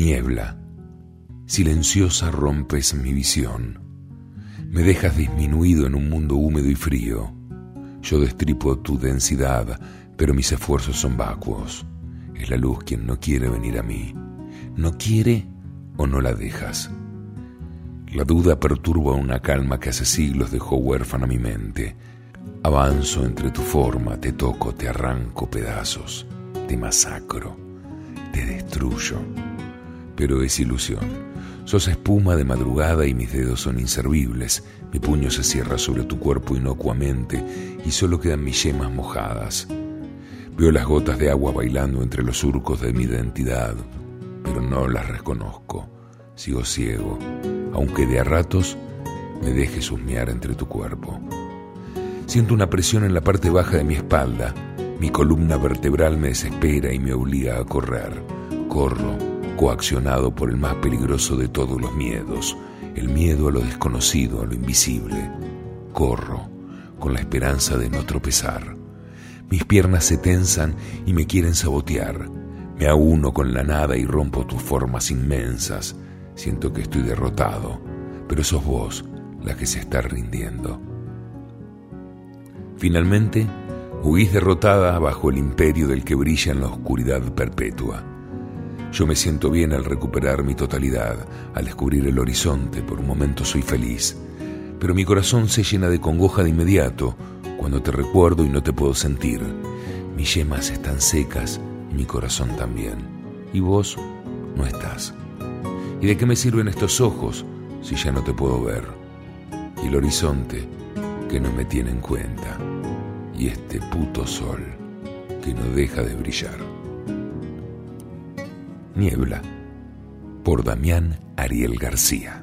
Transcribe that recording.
Niebla, silenciosa rompes mi visión. Me dejas disminuido en un mundo húmedo y frío. Yo destripo tu densidad, pero mis esfuerzos son vacuos. Es la luz quien no quiere venir a mí. No quiere o no la dejas. La duda perturba una calma que hace siglos dejó huérfana mi mente. Avanzo entre tu forma, te toco, te arranco pedazos, te masacro, te destruyo. Pero es ilusión. Sos espuma de madrugada y mis dedos son inservibles. Mi puño se cierra sobre tu cuerpo inocuamente y solo quedan mis yemas mojadas. Veo las gotas de agua bailando entre los surcos de mi identidad, pero no las reconozco. Sigo ciego, aunque de a ratos me dejes husmear entre tu cuerpo. Siento una presión en la parte baja de mi espalda. Mi columna vertebral me desespera y me obliga a correr. Corro, coaccionado por el más peligroso de todos los miedos, el miedo a lo desconocido, a lo invisible. Corro, con la esperanza de no tropezar. Mis piernas se tensan y me quieren sabotear. Me auno con la nada y rompo tus formas inmensas. Siento que estoy derrotado, pero sos vos la que se está rindiendo. Finalmente, huís derrotada bajo el imperio del que brilla en la oscuridad perpetua. Yo me siento bien al recuperar mi totalidad, al descubrir el horizonte, por un momento soy feliz, pero mi corazón se llena de congoja de inmediato cuando te recuerdo y no te puedo sentir. Mis yemas están secas y mi corazón también, y vos no estás. ¿Y de qué me sirven estos ojos si ya no te puedo ver? Y el horizonte que no me tiene en cuenta, y este puto sol que no deja de brillar. Niebla, por Damián Ariel García.